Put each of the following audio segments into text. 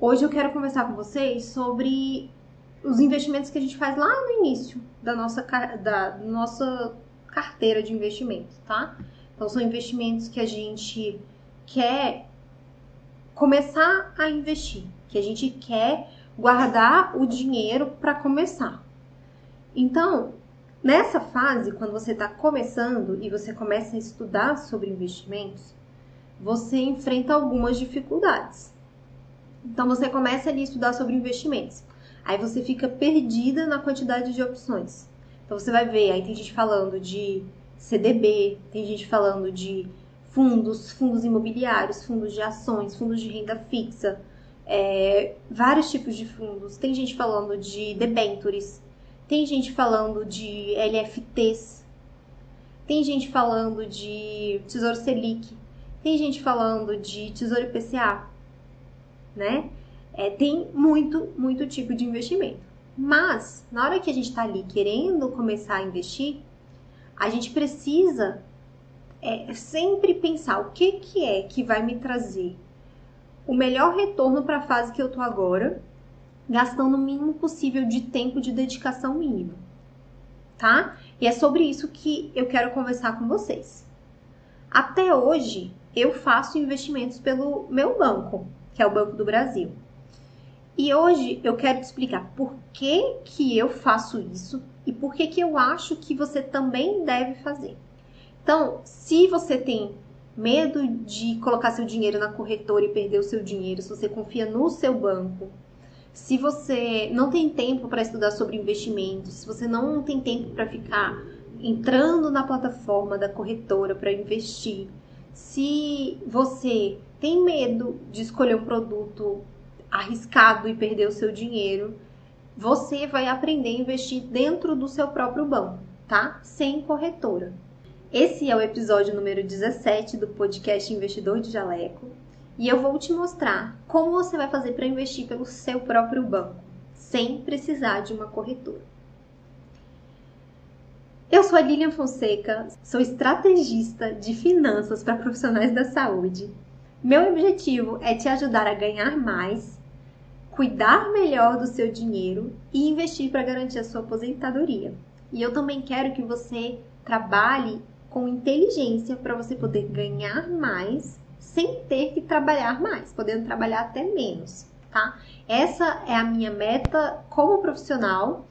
Hoje eu quero conversar com vocês sobre os investimentos que a gente faz lá no início da nossa, da nossa carteira de investimentos, tá? Então, são investimentos que a gente quer começar a investir, que a gente quer guardar o dinheiro para começar. Então, nessa fase, quando você está começando e você começa a estudar sobre investimentos, você enfrenta algumas dificuldades. Então você começa ali a estudar sobre investimentos. Aí você fica perdida na quantidade de opções. Então você vai ver, aí tem gente falando de CDB, tem gente falando de fundos, fundos imobiliários, fundos de ações, fundos de renda fixa, é, vários tipos de fundos. Tem gente falando de debentures, tem gente falando de LFTs, tem gente falando de Tesouro Selic, tem gente falando de Tesouro IPCA né? É, tem muito, muito tipo de investimento. Mas, na hora que a gente está ali querendo começar a investir, a gente precisa é, sempre pensar o que, que é que vai me trazer o melhor retorno para a fase que eu tô agora, gastando o mínimo possível de tempo de dedicação mínimo, tá? E é sobre isso que eu quero conversar com vocês. Até hoje, eu faço investimentos pelo meu banco, que é o Banco do Brasil. E hoje eu quero te explicar por que, que eu faço isso e por que, que eu acho que você também deve fazer. Então, se você tem medo de colocar seu dinheiro na corretora e perder o seu dinheiro, se você confia no seu banco, se você não tem tempo para estudar sobre investimentos, se você não tem tempo para ficar entrando na plataforma da corretora para investir, se você tem medo de escolher um produto arriscado e perder o seu dinheiro, você vai aprender a investir dentro do seu próprio banco, tá? Sem corretora. Esse é o episódio número 17 do podcast Investidor de Jaleco e eu vou te mostrar como você vai fazer para investir pelo seu próprio banco, sem precisar de uma corretora. Eu sou a Lilian Fonseca, sou estrategista de finanças para profissionais da saúde meu objetivo é te ajudar a ganhar mais, cuidar melhor do seu dinheiro e investir para garantir a sua aposentadoria. E eu também quero que você trabalhe com inteligência para você poder ganhar mais sem ter que trabalhar mais, podendo trabalhar até menos, tá? Essa é a minha meta como profissional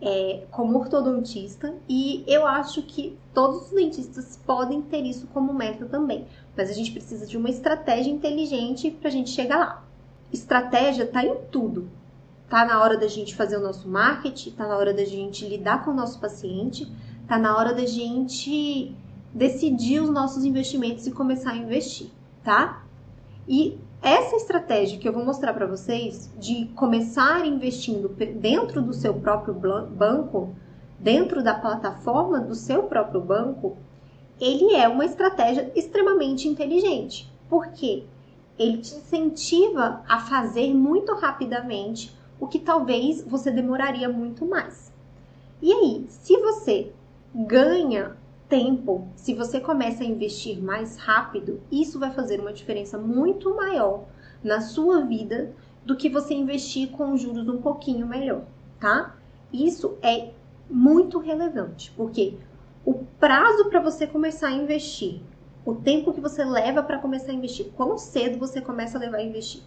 é, como ortodontista e eu acho que todos os dentistas podem ter isso como meta também, mas a gente precisa de uma estratégia inteligente para a gente chegar lá. Estratégia está em tudo. Tá na hora da gente fazer o nosso marketing, tá na hora da gente lidar com o nosso paciente, tá na hora da gente decidir os nossos investimentos e começar a investir, tá? E essa estratégia que eu vou mostrar para vocês de começar investindo dentro do seu próprio banco, dentro da plataforma do seu próprio banco, ele é uma estratégia extremamente inteligente. porque Ele te incentiva a fazer muito rapidamente o que talvez você demoraria muito mais. E aí, se você ganha tempo, se você começa a investir mais rápido, isso vai fazer uma diferença muito maior na sua vida do que você investir com juros um pouquinho melhor, tá? Isso é muito relevante, porque o prazo para você começar a investir, o tempo que você leva para começar a investir, quão cedo você começa a levar a investir,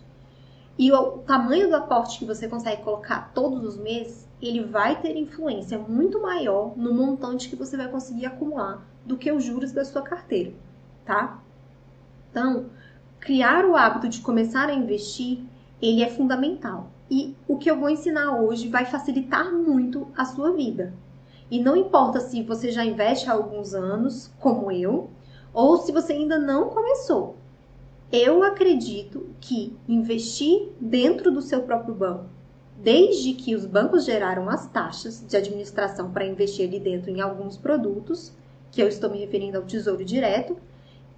e o tamanho do aporte que você consegue colocar todos os meses, ele vai ter influência muito maior no montante que você vai conseguir acumular do que os juros da sua carteira, tá? Então, criar o hábito de começar a investir, ele é fundamental. E o que eu vou ensinar hoje vai facilitar muito a sua vida. E não importa se você já investe há alguns anos, como eu, ou se você ainda não começou. Eu acredito que investir dentro do seu próprio banco, desde que os bancos geraram as taxas de administração para investir ali dentro em alguns produtos, que eu estou me referindo ao Tesouro Direto,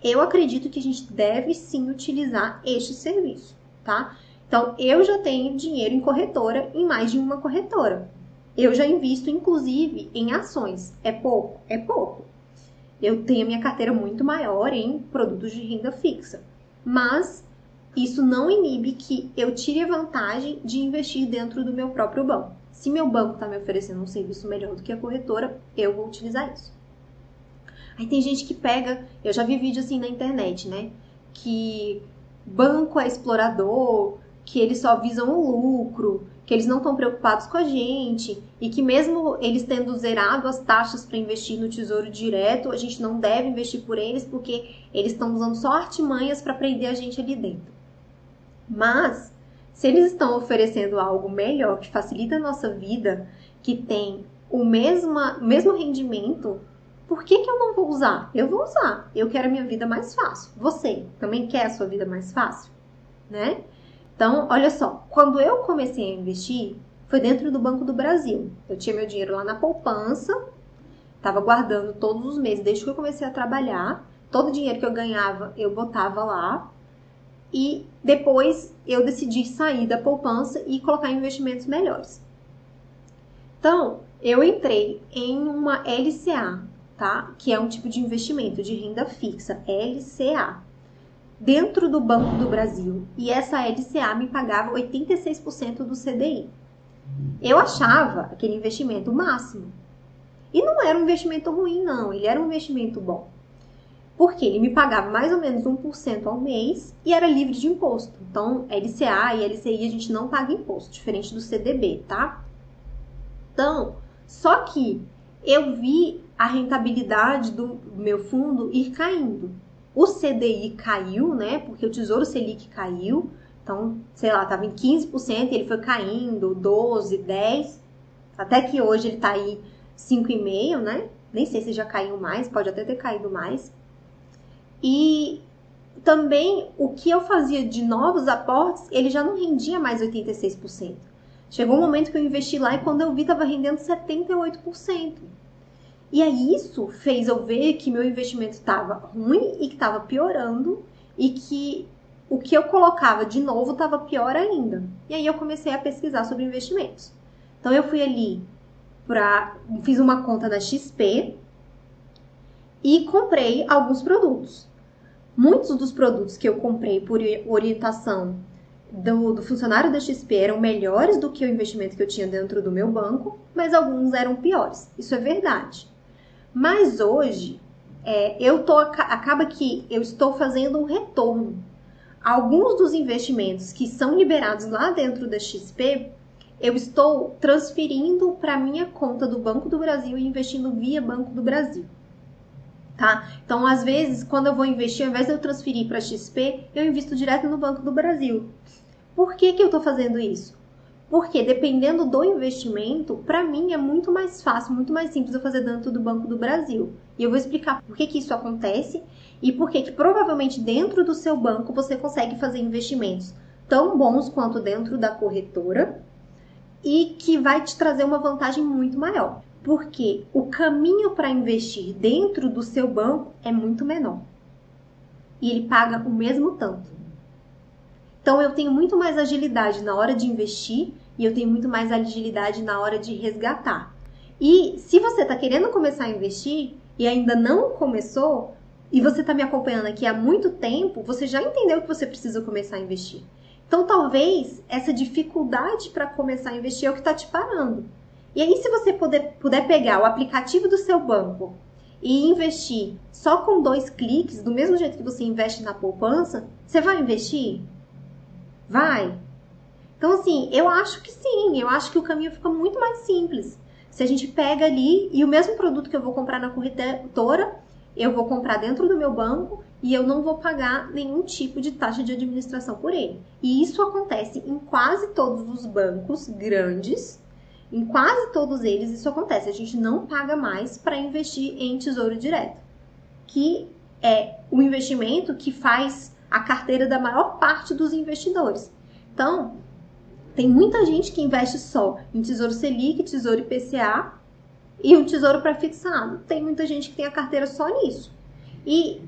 eu acredito que a gente deve sim utilizar este serviço, tá? Então, eu já tenho dinheiro em corretora, em mais de uma corretora. Eu já invisto, inclusive, em ações. É pouco? É pouco. Eu tenho a minha carteira muito maior em produtos de renda fixa. Mas isso não inibe que eu tire a vantagem de investir dentro do meu próprio banco. Se meu banco está me oferecendo um serviço melhor do que a corretora, eu vou utilizar isso. Aí tem gente que pega, eu já vi vídeo assim na internet, né? Que banco é explorador, que eles só visam o lucro, que eles não estão preocupados com a gente e que mesmo eles tendo zerado as taxas para investir no Tesouro Direto, a gente não deve investir por eles porque eles estão usando só artimanhas para prender a gente ali dentro. Mas se eles estão oferecendo algo melhor que facilita a nossa vida, que tem o mesmo, mesmo rendimento, por que, que eu não vou usar? Eu vou usar. Eu quero a minha vida mais fácil. Você também quer a sua vida mais fácil? Né? Então, olha só, quando eu comecei a investir, foi dentro do Banco do Brasil. Eu tinha meu dinheiro lá na poupança, estava guardando todos os meses, desde que eu comecei a trabalhar. Todo o dinheiro que eu ganhava, eu botava lá. E depois eu decidi sair da poupança e colocar em investimentos melhores. Então, eu entrei em uma LCA, tá? Que é um tipo de investimento de renda fixa, LCA dentro do Banco do Brasil e essa LCA me pagava 86% do CDI. Eu achava aquele investimento máximo. E não era um investimento ruim, não, ele era um investimento bom. Porque ele me pagava mais ou menos 1% ao mês e era livre de imposto. Então, LCA e LCI a gente não paga imposto, diferente do CDB, tá? Então, só que eu vi a rentabilidade do meu fundo ir caindo. O CDI caiu, né? Porque o Tesouro Selic caiu. Então, sei lá, estava em 15% e ele foi caindo, 12, 10, até que hoje ele está aí 5,5, né? Nem sei se já caiu mais, pode até ter caído mais. E também o que eu fazia de novos aportes, ele já não rendia mais 86%. Chegou um momento que eu investi lá e quando eu vi estava rendendo 78%. E aí isso fez eu ver que meu investimento estava ruim e que estava piorando e que o que eu colocava de novo estava pior ainda. E aí eu comecei a pesquisar sobre investimentos. Então eu fui ali para fiz uma conta da XP e comprei alguns produtos. Muitos dos produtos que eu comprei por orientação do, do, funcionário da XP eram melhores do que o investimento que eu tinha dentro do meu banco, mas alguns eram piores. Isso é verdade. Mas hoje, é, eu tô, acaba que eu estou fazendo um retorno. Alguns dos investimentos que são liberados lá dentro da XP, eu estou transferindo para minha conta do Banco do Brasil e investindo via Banco do Brasil. Tá? Então, às vezes, quando eu vou investir, ao invés de eu transferir para XP, eu invisto direto no Banco do Brasil. Por que, que eu estou fazendo isso? Porque dependendo do investimento, para mim é muito mais fácil, muito mais simples eu fazer dentro do Banco do Brasil. E eu vou explicar por que, que isso acontece e por que, que provavelmente dentro do seu banco você consegue fazer investimentos tão bons quanto dentro da corretora e que vai te trazer uma vantagem muito maior. Porque o caminho para investir dentro do seu banco é muito menor. E ele paga o mesmo tanto. Então eu tenho muito mais agilidade na hora de investir e eu tenho muito mais agilidade na hora de resgatar. E se você está querendo começar a investir e ainda não começou, e você está me acompanhando aqui há muito tempo, você já entendeu que você precisa começar a investir. Então, talvez essa dificuldade para começar a investir é o que está te parando. E aí, se você puder, puder pegar o aplicativo do seu banco e investir só com dois cliques, do mesmo jeito que você investe na poupança, você vai investir? Vai. Então, assim, eu acho que sim, eu acho que o caminho fica muito mais simples. Se a gente pega ali e o mesmo produto que eu vou comprar na corretora, eu vou comprar dentro do meu banco e eu não vou pagar nenhum tipo de taxa de administração por ele. E isso acontece em quase todos os bancos grandes, em quase todos eles isso acontece. A gente não paga mais para investir em tesouro direto, que é o investimento que faz a carteira da maior parte dos investidores. Então, tem muita gente que investe só em Tesouro Selic, Tesouro IPCA e um Tesouro pré-fixado. Tem muita gente que tem a carteira só nisso. E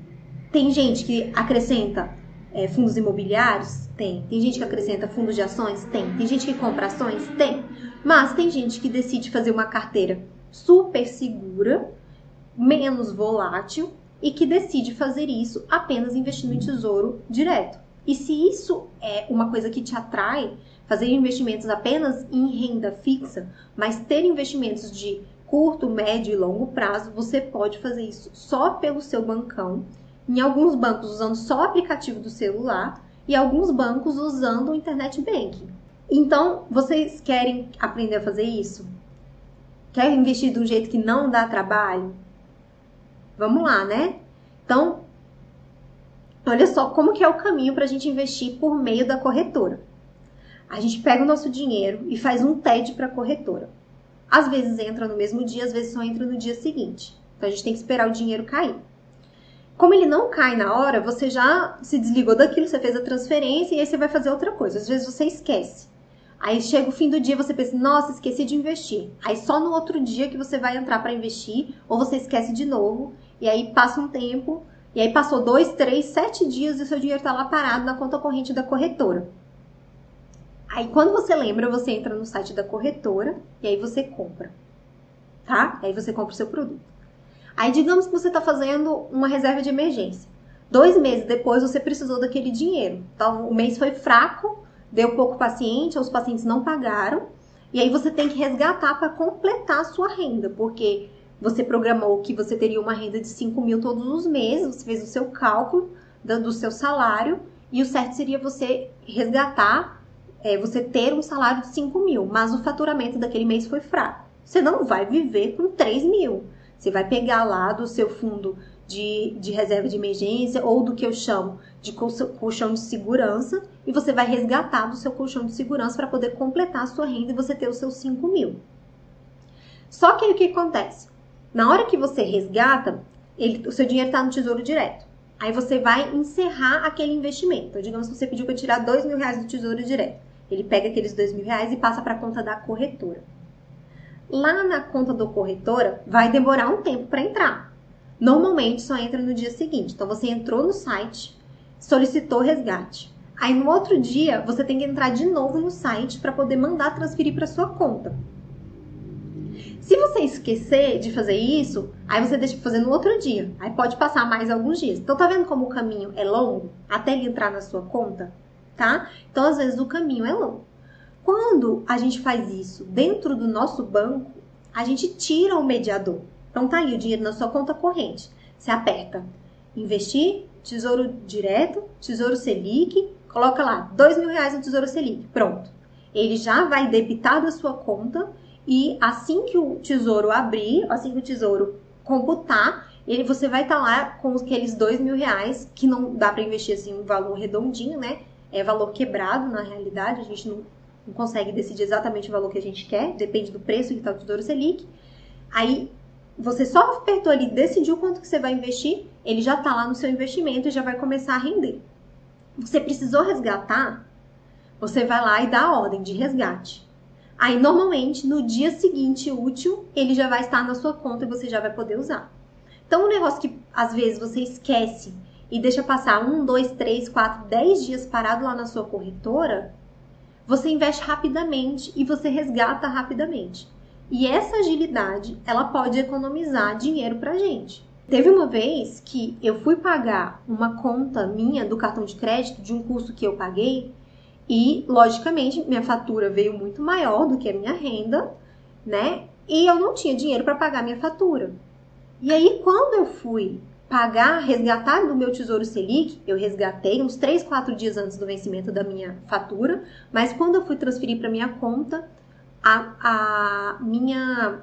tem gente que acrescenta é, fundos imobiliários? Tem. Tem gente que acrescenta fundos de ações? Tem. Tem gente que compra ações? Tem. Mas tem gente que decide fazer uma carteira super segura, menos volátil e que decide fazer isso apenas investindo em tesouro direto. E se isso é uma coisa que te atrai, fazer investimentos apenas em renda fixa, mas ter investimentos de curto, médio e longo prazo, você pode fazer isso só pelo seu bancão. Em alguns bancos usando só o aplicativo do celular e alguns bancos usando o internet banking. Então, vocês querem aprender a fazer isso? Quer investir de um jeito que não dá trabalho? Vamos lá, né? Então, olha só como que é o caminho para a gente investir por meio da corretora. A gente pega o nosso dinheiro e faz um TED para a corretora. Às vezes entra no mesmo dia, às vezes só entra no dia seguinte. Então a gente tem que esperar o dinheiro cair. Como ele não cai na hora, você já se desligou daquilo, você fez a transferência e aí você vai fazer outra coisa. Às vezes você esquece. Aí chega o fim do dia você pensa, nossa, esqueci de investir. Aí só no outro dia que você vai entrar para investir, ou você esquece de novo, e aí passa um tempo, e aí passou dois, três, sete dias e o seu dinheiro está lá parado na conta corrente da corretora. Aí quando você lembra, você entra no site da corretora e aí você compra, tá? Aí você compra o seu produto. Aí digamos que você está fazendo uma reserva de emergência. Dois meses depois você precisou daquele dinheiro. Então o mês foi fraco, deu pouco paciente, os pacientes não pagaram. E aí você tem que resgatar para completar a sua renda, porque você programou que você teria uma renda de 5 mil todos os meses, você fez o seu cálculo do seu salário, e o certo seria você resgatar, é, você ter um salário de 5 mil, mas o faturamento daquele mês foi fraco. Você não vai viver com 3 mil. Você vai pegar lá do seu fundo de, de reserva de emergência ou do que eu chamo de colchão de segurança e você vai resgatar do seu colchão de segurança para poder completar a sua renda e você ter os seus 5 mil. Só que aí o que acontece? Na hora que você resgata, ele, o seu dinheiro está no tesouro direto. Aí você vai encerrar aquele investimento. Então, digamos que você pediu para tirar dois mil reais do tesouro direto. Ele pega aqueles dois mil reais e passa para a conta da corretora. Lá na conta do corretora, vai demorar um tempo para entrar. Normalmente só entra no dia seguinte. Então você entrou no site, solicitou resgate. Aí no outro dia você tem que entrar de novo no site para poder mandar transferir para sua conta. Se você esquecer de fazer isso, aí você deixa fazer no outro dia. Aí pode passar mais alguns dias. Então tá vendo como o caminho é longo até ele entrar na sua conta, tá? Então às vezes o caminho é longo. Quando a gente faz isso dentro do nosso banco, a gente tira o mediador. Então tá aí o dinheiro na sua conta corrente. Você aperta investir, tesouro direto, tesouro Selic, coloca lá dois mil reais no tesouro Selic. Pronto. Ele já vai debitar da sua conta e assim que o tesouro abrir, assim que o tesouro computar, ele, você vai estar tá lá com aqueles dois mil reais, que não dá para investir assim um valor redondinho, né? É valor quebrado na realidade, a gente não, não consegue decidir exatamente o valor que a gente quer, depende do preço que está o tesouro Selic. Aí você só apertou ali, decidiu quanto que você vai investir, ele já está lá no seu investimento e já vai começar a render. Você precisou resgatar, você vai lá e dá a ordem de resgate. Aí, normalmente, no dia seguinte útil, ele já vai estar na sua conta e você já vai poder usar. Então, um negócio que às vezes você esquece e deixa passar um, dois, três, quatro, dez dias parado lá na sua corretora, você investe rapidamente e você resgata rapidamente. E essa agilidade, ela pode economizar dinheiro pra gente. Teve uma vez que eu fui pagar uma conta minha do cartão de crédito de um curso que eu paguei e, logicamente, minha fatura veio muito maior do que a minha renda, né? E eu não tinha dinheiro para pagar minha fatura. E aí, quando eu fui pagar, resgatar do meu Tesouro Selic, eu resgatei uns 3, 4 dias antes do vencimento da minha fatura, mas quando eu fui transferir para minha conta, a, a minha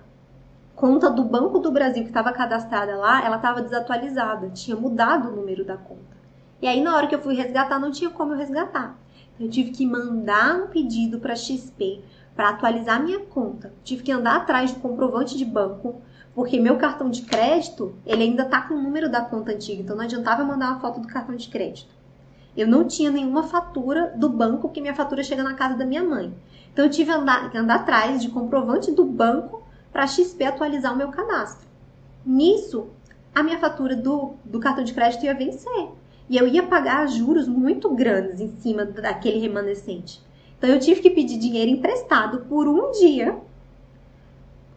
conta do Banco do Brasil que estava cadastrada lá, ela estava desatualizada, tinha mudado o número da conta. E aí na hora que eu fui resgatar, não tinha como eu resgatar. Então, eu tive que mandar um pedido para XP para atualizar minha conta. Tive que andar atrás de comprovante de banco, porque meu cartão de crédito, ele ainda tá com o número da conta antiga, então não adiantava eu mandar uma foto do cartão de crédito. Eu não tinha nenhuma fatura do banco, porque minha fatura chega na casa da minha mãe. Então eu tive que andar, andar atrás de comprovante do banco para XP atualizar o meu cadastro. Nisso, a minha fatura do, do cartão de crédito ia vencer. E eu ia pagar juros muito grandes em cima daquele remanescente. Então eu tive que pedir dinheiro emprestado por um dia.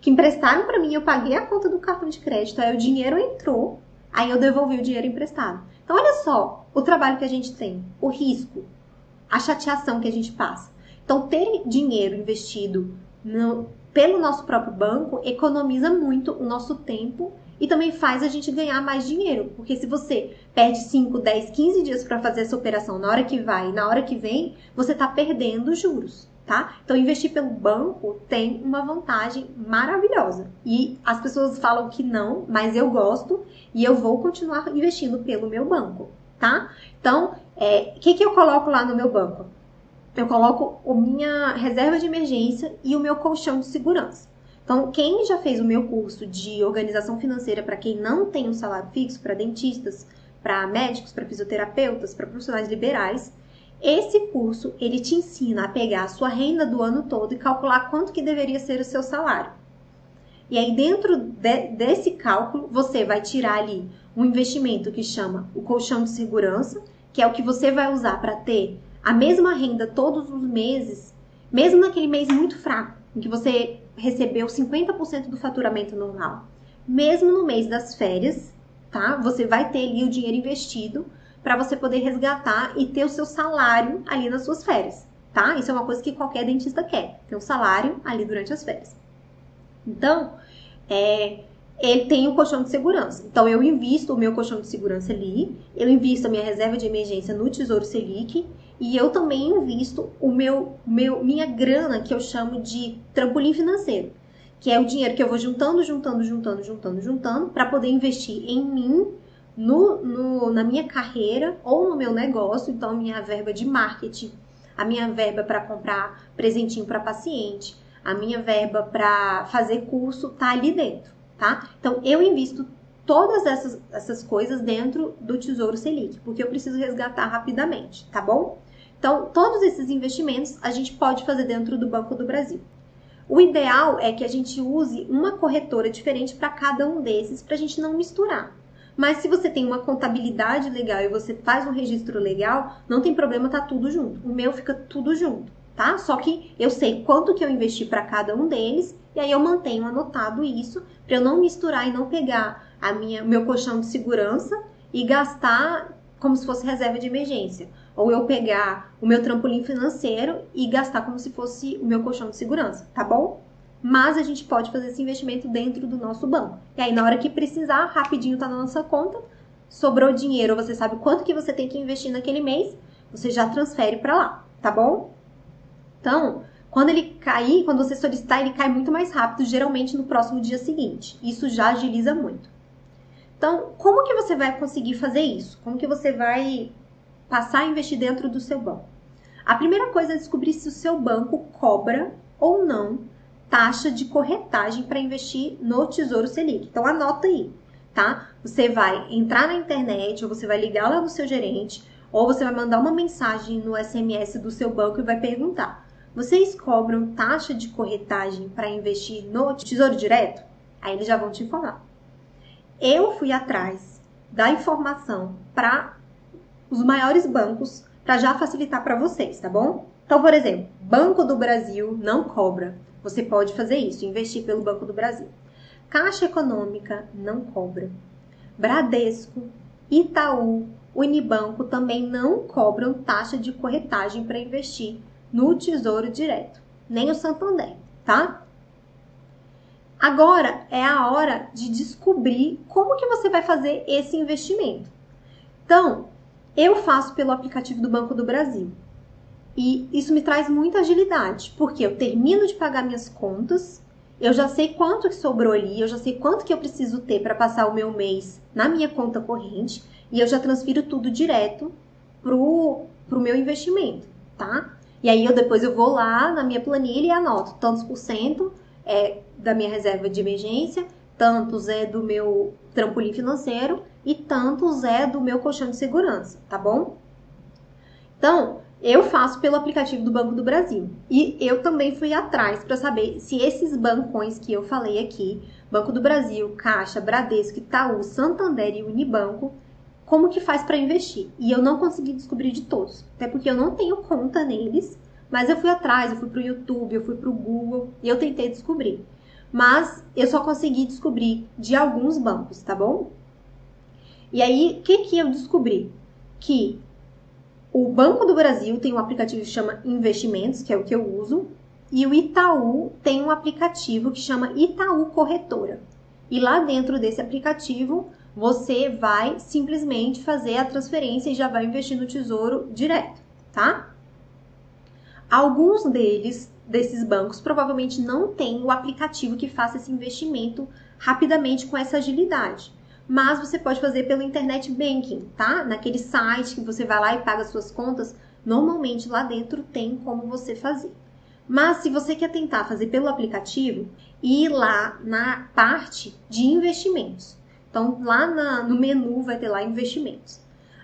Que emprestaram para mim, eu paguei a conta do cartão de crédito, aí o dinheiro entrou. Aí eu devolvi o dinheiro emprestado. Então, olha só o trabalho que a gente tem, o risco, a chateação que a gente passa. Então, ter dinheiro investido no, pelo nosso próprio banco economiza muito o nosso tempo e também faz a gente ganhar mais dinheiro. Porque se você perde 5, 10, 15 dias para fazer essa operação na hora que vai e na hora que vem, você está perdendo juros. Tá? Então, investir pelo banco tem uma vantagem maravilhosa. E as pessoas falam que não, mas eu gosto e eu vou continuar investindo pelo meu banco, tá? Então, o é, que, que eu coloco lá no meu banco? Eu coloco a minha reserva de emergência e o meu colchão de segurança. Então, quem já fez o meu curso de organização financeira para quem não tem um salário fixo, para dentistas, para médicos, para fisioterapeutas, para profissionais liberais, esse curso ele te ensina a pegar a sua renda do ano todo e calcular quanto que deveria ser o seu salário. E aí dentro de, desse cálculo você vai tirar ali um investimento que chama o colchão de segurança, que é o que você vai usar para ter a mesma renda todos os meses, mesmo naquele mês muito fraco, em que você recebeu 50% do faturamento normal. Mesmo no mês das férias, tá? Você vai ter ali o dinheiro investido para você poder resgatar e ter o seu salário ali nas suas férias, tá? Isso é uma coisa que qualquer dentista quer, ter um salário ali durante as férias. Então, é, ele tem um colchão de segurança. Então, eu invisto o meu colchão de segurança ali, eu invisto a minha reserva de emergência no Tesouro Selic e eu também invisto o meu, meu minha grana, que eu chamo de trampolim financeiro, que é o dinheiro que eu vou juntando, juntando, juntando, juntando, juntando, para poder investir em mim, no, no, na minha carreira ou no meu negócio. Então, minha verba de marketing, a minha verba para comprar presentinho para paciente, a minha verba para fazer curso tá ali dentro, tá? Então, eu invisto todas essas, essas coisas dentro do Tesouro Selic, porque eu preciso resgatar rapidamente, tá bom? Então, todos esses investimentos a gente pode fazer dentro do Banco do Brasil. O ideal é que a gente use uma corretora diferente para cada um desses, para a gente não misturar. Mas se você tem uma contabilidade legal e você faz um registro legal, não tem problema, tá tudo junto. O meu fica tudo junto, tá? Só que eu sei quanto que eu investi para cada um deles e aí eu mantenho anotado isso para eu não misturar e não pegar a minha meu colchão de segurança e gastar como se fosse reserva de emergência ou eu pegar o meu trampolim financeiro e gastar como se fosse o meu colchão de segurança, tá bom? Mas a gente pode fazer esse investimento dentro do nosso banco. E aí, na hora que precisar, rapidinho tá na nossa conta, sobrou dinheiro, você sabe quanto que você tem que investir naquele mês, você já transfere para lá, tá bom? Então, quando ele cair, quando você solicitar, ele cai muito mais rápido, geralmente no próximo dia seguinte. Isso já agiliza muito. Então, como que você vai conseguir fazer isso? Como que você vai passar a investir dentro do seu banco. A primeira coisa é descobrir se o seu banco cobra ou não taxa de corretagem para investir no Tesouro Selic. Então anota aí, tá? Você vai entrar na internet ou você vai ligar lá no seu gerente ou você vai mandar uma mensagem no SMS do seu banco e vai perguntar: "Vocês cobram taxa de corretagem para investir no Tesouro Direto?" Aí eles já vão te informar. Eu fui atrás da informação para os maiores bancos para já facilitar para vocês, tá bom? Então, por exemplo, Banco do Brasil não cobra. Você pode fazer isso, investir pelo Banco do Brasil. Caixa Econômica não cobra. Bradesco, Itaú, Unibanco também não cobram taxa de corretagem para investir no Tesouro Direto, nem o Santander, tá? Agora é a hora de descobrir como que você vai fazer esse investimento. Então, eu faço pelo aplicativo do Banco do Brasil. E isso me traz muita agilidade, porque eu termino de pagar minhas contas, eu já sei quanto que sobrou ali, eu já sei quanto que eu preciso ter para passar o meu mês na minha conta corrente e eu já transfiro tudo direto pro, pro meu investimento, tá? E aí eu depois eu vou lá na minha planilha e anoto tantos por cento é da minha reserva de emergência, tantos é do meu trampolim financeiro e tantos é do meu colchão de segurança, tá bom? Então, eu faço pelo aplicativo do Banco do Brasil. E eu também fui atrás para saber se esses bancões que eu falei aqui, Banco do Brasil, Caixa, Bradesco, Itaú, Santander e Unibanco, como que faz para investir. E eu não consegui descobrir de todos, até porque eu não tenho conta neles, mas eu fui atrás, eu fui pro YouTube, eu fui pro Google e eu tentei descobrir mas eu só consegui descobrir de alguns bancos, tá bom? E aí, o que, que eu descobri? Que o Banco do Brasil tem um aplicativo que chama Investimentos, que é o que eu uso, e o Itaú tem um aplicativo que chama Itaú Corretora. E lá dentro desse aplicativo, você vai simplesmente fazer a transferência e já vai investir no tesouro direto, tá? Alguns deles, desses bancos, provavelmente não têm o aplicativo que faça esse investimento rapidamente com essa agilidade. Mas você pode fazer pelo internet banking, tá? Naquele site que você vai lá e paga suas contas, normalmente lá dentro tem como você fazer. Mas se você quer tentar fazer pelo aplicativo, ir lá na parte de investimentos. Então, lá na, no menu vai ter lá investimentos.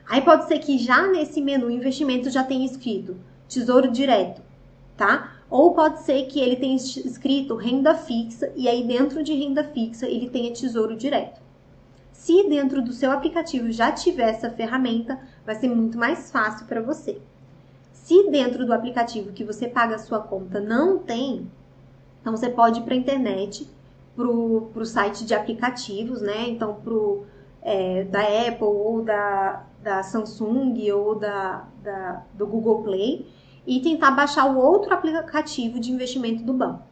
Aí pode ser que já nesse menu investimentos já tenha escrito tesouro direto, tá? Ou pode ser que ele tenha escrito renda fixa e aí dentro de renda fixa ele tenha tesouro direto. Se dentro do seu aplicativo já tiver essa ferramenta, vai ser muito mais fácil para você. Se dentro do aplicativo que você paga a sua conta não tem, então você pode ir para a internet, para o site de aplicativos, né? Então, pro, é, da Apple ou da, da Samsung ou da, da, do Google Play e tentar baixar o outro aplicativo de investimento do banco.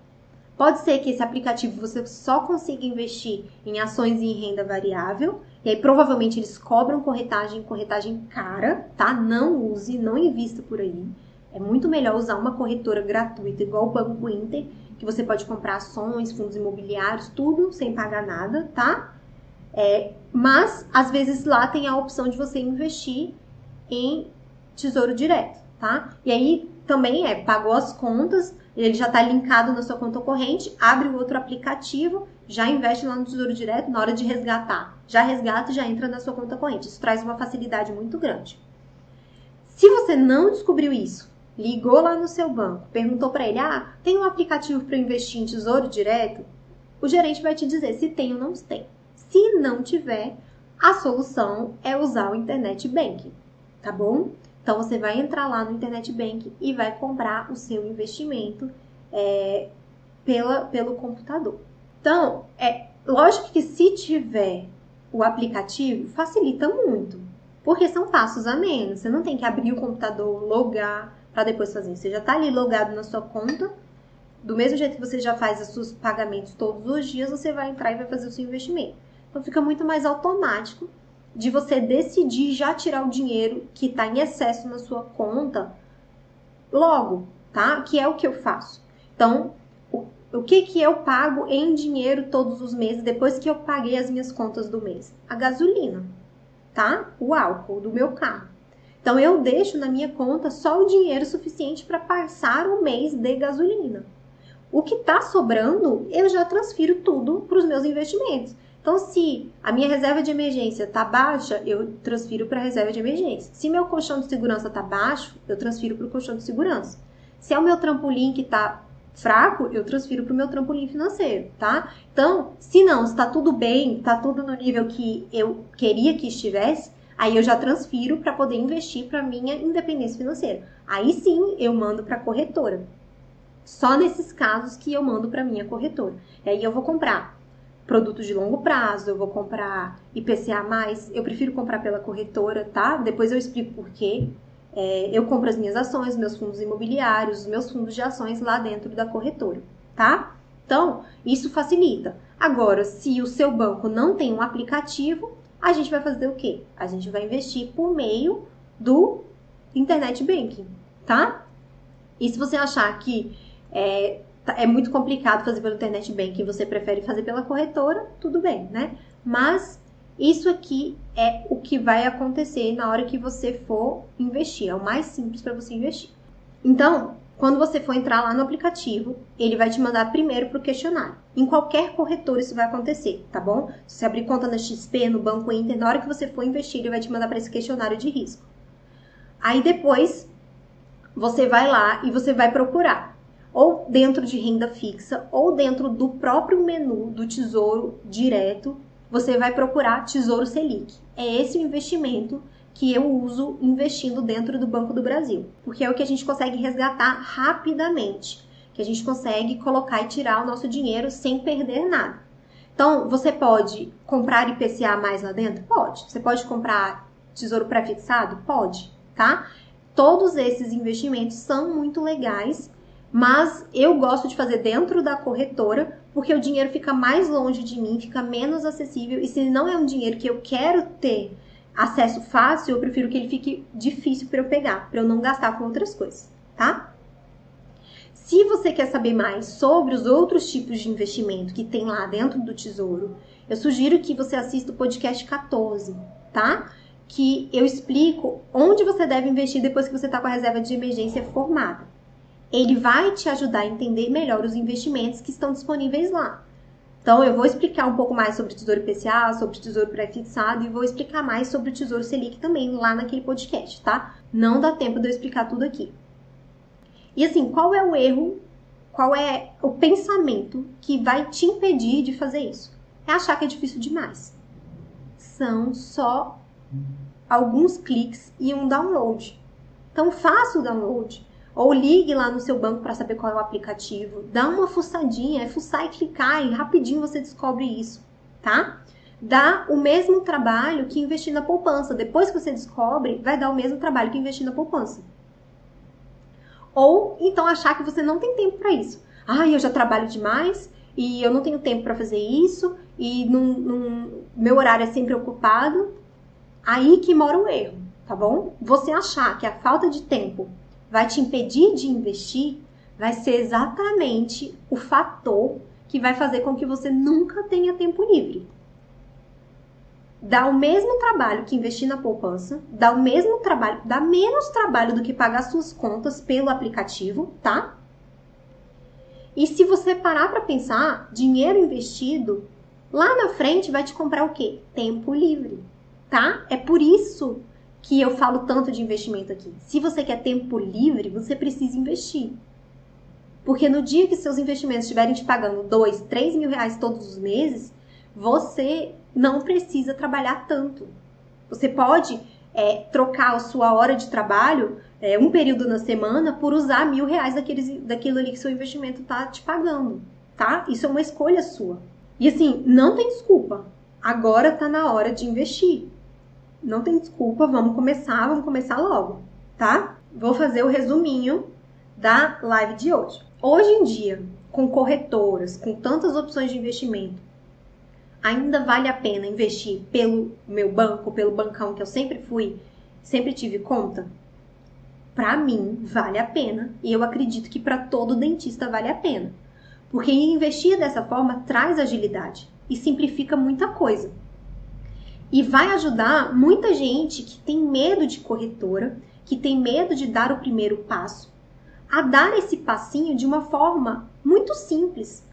Pode ser que esse aplicativo você só consiga investir em ações e em renda variável, e aí provavelmente eles cobram corretagem, corretagem cara, tá? Não use, não invista por aí. É muito melhor usar uma corretora gratuita, igual o Banco Inter, que você pode comprar ações, fundos imobiliários, tudo sem pagar nada, tá? É, mas às vezes lá tem a opção de você investir em tesouro direto, tá? E aí também é, pagou as contas, ele já está linkado na sua conta corrente, abre o outro aplicativo, já investe lá no Tesouro Direto, na hora de resgatar, já resgata e já entra na sua conta corrente. Isso traz uma facilidade muito grande. Se você não descobriu isso, ligou lá no seu banco, perguntou para ele: "Ah, tem um aplicativo para investir em Tesouro Direto?" O gerente vai te dizer se tem ou não tem. Se não tiver, a solução é usar o internet banking, tá bom? Então você vai entrar lá no internet bank e vai comprar o seu investimento é, pela, pelo computador. Então, é lógico que se tiver o aplicativo, facilita muito, porque são passos a menos. Você não tem que abrir o computador, logar para depois fazer. Você já está ali logado na sua conta. Do mesmo jeito que você já faz os seus pagamentos todos os dias, você vai entrar e vai fazer o seu investimento. Então fica muito mais automático de você decidir já tirar o dinheiro que está em excesso na sua conta logo, tá? Que é o que eu faço. Então, o, o que que eu pago em dinheiro todos os meses depois que eu paguei as minhas contas do mês? A gasolina, tá? O álcool do meu carro. Então, eu deixo na minha conta só o dinheiro suficiente para passar o mês de gasolina. O que está sobrando, eu já transfiro tudo para os meus investimentos. Então, se a minha reserva de emergência está baixa, eu transfiro para a reserva de emergência. Se meu colchão de segurança está baixo, eu transfiro para o colchão de segurança. Se é o meu trampolim que está fraco, eu transfiro para o meu trampolim financeiro, tá? Então, se não, está tudo bem, está tudo no nível que eu queria que estivesse, aí eu já transfiro para poder investir para minha independência financeira. Aí sim, eu mando para a corretora. Só nesses casos que eu mando para minha corretora. E aí eu vou comprar produtos de longo prazo, eu vou comprar IPCA+, eu prefiro comprar pela corretora, tá? Depois eu explico por quê. É, eu compro as minhas ações, meus fundos imobiliários, os meus fundos de ações lá dentro da corretora, tá? Então, isso facilita. Agora, se o seu banco não tem um aplicativo, a gente vai fazer o quê? A gente vai investir por meio do Internet Banking, tá? E se você achar que é, é muito complicado fazer pelo internet banking, você prefere fazer pela corretora, tudo bem, né? Mas isso aqui é o que vai acontecer na hora que você for investir, é o mais simples para você investir. Então, quando você for entrar lá no aplicativo, ele vai te mandar primeiro para o questionário. Em qualquer corretora isso vai acontecer, tá bom? Se você abrir conta na XP, no Banco Inter, na hora que você for investir, ele vai te mandar para esse questionário de risco. Aí depois, você vai lá e você vai procurar ou dentro de renda fixa, ou dentro do próprio menu do Tesouro Direto, você vai procurar Tesouro Selic. É esse o investimento que eu uso investindo dentro do Banco do Brasil, porque é o que a gente consegue resgatar rapidamente, que a gente consegue colocar e tirar o nosso dinheiro sem perder nada. Então, você pode comprar IPCA mais lá dentro? Pode. Você pode comprar tesouro pré-fixado? Pode, tá? Todos esses investimentos são muito legais, mas eu gosto de fazer dentro da corretora, porque o dinheiro fica mais longe de mim, fica menos acessível, e se não é um dinheiro que eu quero ter acesso fácil, eu prefiro que ele fique difícil para eu pegar, para eu não gastar com outras coisas, tá? Se você quer saber mais sobre os outros tipos de investimento que tem lá dentro do Tesouro, eu sugiro que você assista o podcast 14, tá? Que eu explico onde você deve investir depois que você está com a reserva de emergência formada. Ele vai te ajudar a entender melhor os investimentos que estão disponíveis lá. Então, eu vou explicar um pouco mais sobre o Tesouro IPCA, sobre o Tesouro Pré-Fixado e vou explicar mais sobre o Tesouro Selic também lá naquele podcast, tá? Não dá tempo de eu explicar tudo aqui. E assim, qual é o erro, qual é o pensamento que vai te impedir de fazer isso? É achar que é difícil demais. São só alguns cliques e um download. Então faça o download. Ou ligue lá no seu banco para saber qual é o aplicativo. Dá uma fuçadinha, é fuçar e clicar e rapidinho você descobre isso, tá? Dá o mesmo trabalho que investir na poupança. Depois que você descobre, vai dar o mesmo trabalho que investir na poupança. Ou então achar que você não tem tempo para isso. Ah, eu já trabalho demais e eu não tenho tempo para fazer isso e num, num, meu horário é sempre ocupado. Aí que mora o erro, tá bom? Você achar que a falta de tempo vai te impedir de investir vai ser exatamente o fator que vai fazer com que você nunca tenha tempo livre dá o mesmo trabalho que investir na poupança, dá o mesmo trabalho, dá menos trabalho do que pagar suas contas pelo aplicativo, tá? E se você parar para pensar, dinheiro investido lá na frente vai te comprar o quê? Tempo livre, tá? É por isso que eu falo tanto de investimento aqui. Se você quer tempo livre, você precisa investir. Porque no dia que seus investimentos estiverem te pagando 2, 3 mil reais todos os meses, você não precisa trabalhar tanto. Você pode é, trocar a sua hora de trabalho, é, um período na semana, por usar mil reais daqueles, daquilo ali que seu investimento está te pagando, tá? Isso é uma escolha sua. E assim, não tem desculpa. Agora tá na hora de investir. Não tem desculpa, vamos começar, vamos começar logo, tá? Vou fazer o resuminho da live de hoje. Hoje em dia, com corretoras, com tantas opções de investimento, ainda vale a pena investir pelo meu banco, pelo bancão que eu sempre fui, sempre tive conta? Para mim, vale a pena. E eu acredito que para todo dentista vale a pena. Porque investir dessa forma traz agilidade e simplifica muita coisa. E vai ajudar muita gente que tem medo de corretora, que tem medo de dar o primeiro passo, a dar esse passinho de uma forma muito simples,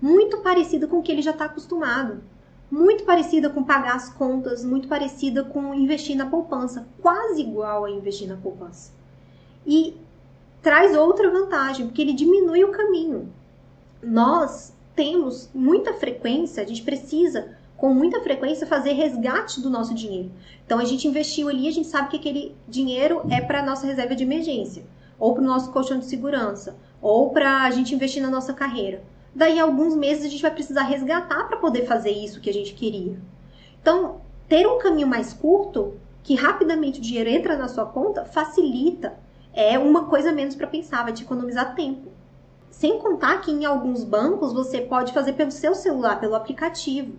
muito parecida com o que ele já está acostumado muito parecida com pagar as contas, muito parecida com investir na poupança, quase igual a investir na poupança. E traz outra vantagem, porque ele diminui o caminho. Nós temos muita frequência, a gente precisa com muita frequência fazer resgate do nosso dinheiro. Então a gente investiu ali, a gente sabe que aquele dinheiro é para nossa reserva de emergência, ou para o nosso colchão de segurança, ou para a gente investir na nossa carreira daí alguns meses a gente vai precisar resgatar para poder fazer isso que a gente queria. Então, ter um caminho mais curto, que rapidamente o dinheiro entra na sua conta, facilita. É uma coisa menos para pensar, vai te economizar tempo. Sem contar que em alguns bancos você pode fazer pelo seu celular, pelo aplicativo.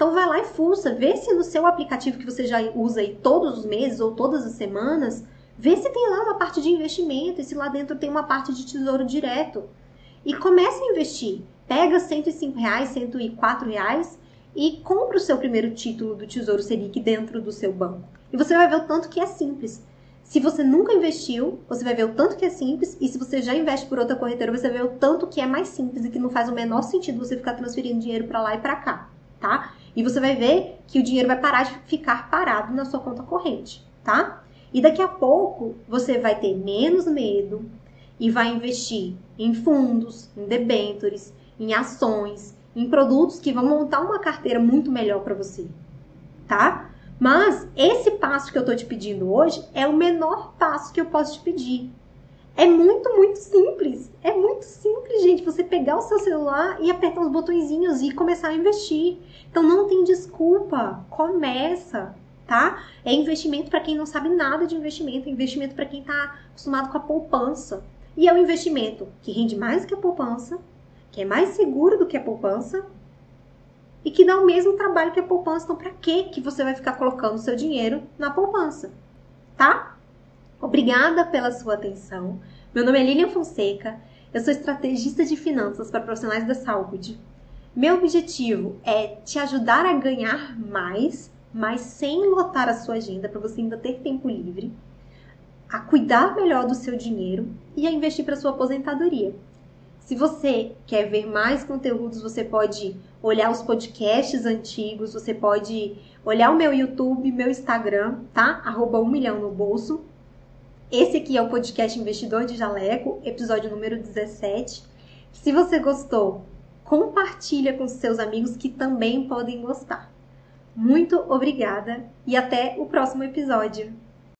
Então vai lá e fuça, vê se no seu aplicativo que você já usa aí todos os meses ou todas as semanas, vê se tem lá uma parte de investimento e se lá dentro tem uma parte de tesouro direto. E comece a investir pega 105 reais, 104 reais e compra o seu primeiro título do Tesouro Selic dentro do seu banco. E você vai ver o tanto que é simples. Se você nunca investiu, você vai ver o tanto que é simples, e se você já investe por outra corretora, você vai ver o tanto que é mais simples e que não faz o menor sentido você ficar transferindo dinheiro para lá e para cá, tá? E você vai ver que o dinheiro vai parar de ficar parado na sua conta corrente, tá? E daqui a pouco você vai ter menos medo e vai investir em fundos, em debentures, em ações, em produtos que vão montar uma carteira muito melhor para você, tá? Mas esse passo que eu tô te pedindo hoje é o menor passo que eu posso te pedir. É muito, muito simples. É muito simples, gente, você pegar o seu celular e apertar os botõezinhos e começar a investir. Então não tem desculpa. Começa, tá? É investimento para quem não sabe nada de investimento, é investimento para quem está acostumado com a poupança. E é um investimento que rende mais que a poupança, que é mais seguro do que a poupança e que dá o mesmo trabalho que a poupança. Então, para que que você vai ficar colocando seu dinheiro na poupança? Tá? Obrigada pela sua atenção. Meu nome é Lilian Fonseca. Eu sou estrategista de finanças para profissionais da saúde. Meu objetivo é te ajudar a ganhar mais, mas sem lotar a sua agenda para você ainda ter tempo livre, a cuidar melhor do seu dinheiro e a investir para sua aposentadoria. Se você quer ver mais conteúdos, você pode olhar os podcasts antigos, você pode olhar o meu YouTube, meu Instagram, tá? Arroba um milhão no bolso. Esse aqui é o podcast Investidor de Jaleco, episódio número 17. Se você gostou, compartilha com seus amigos que também podem gostar. Muito obrigada e até o próximo episódio.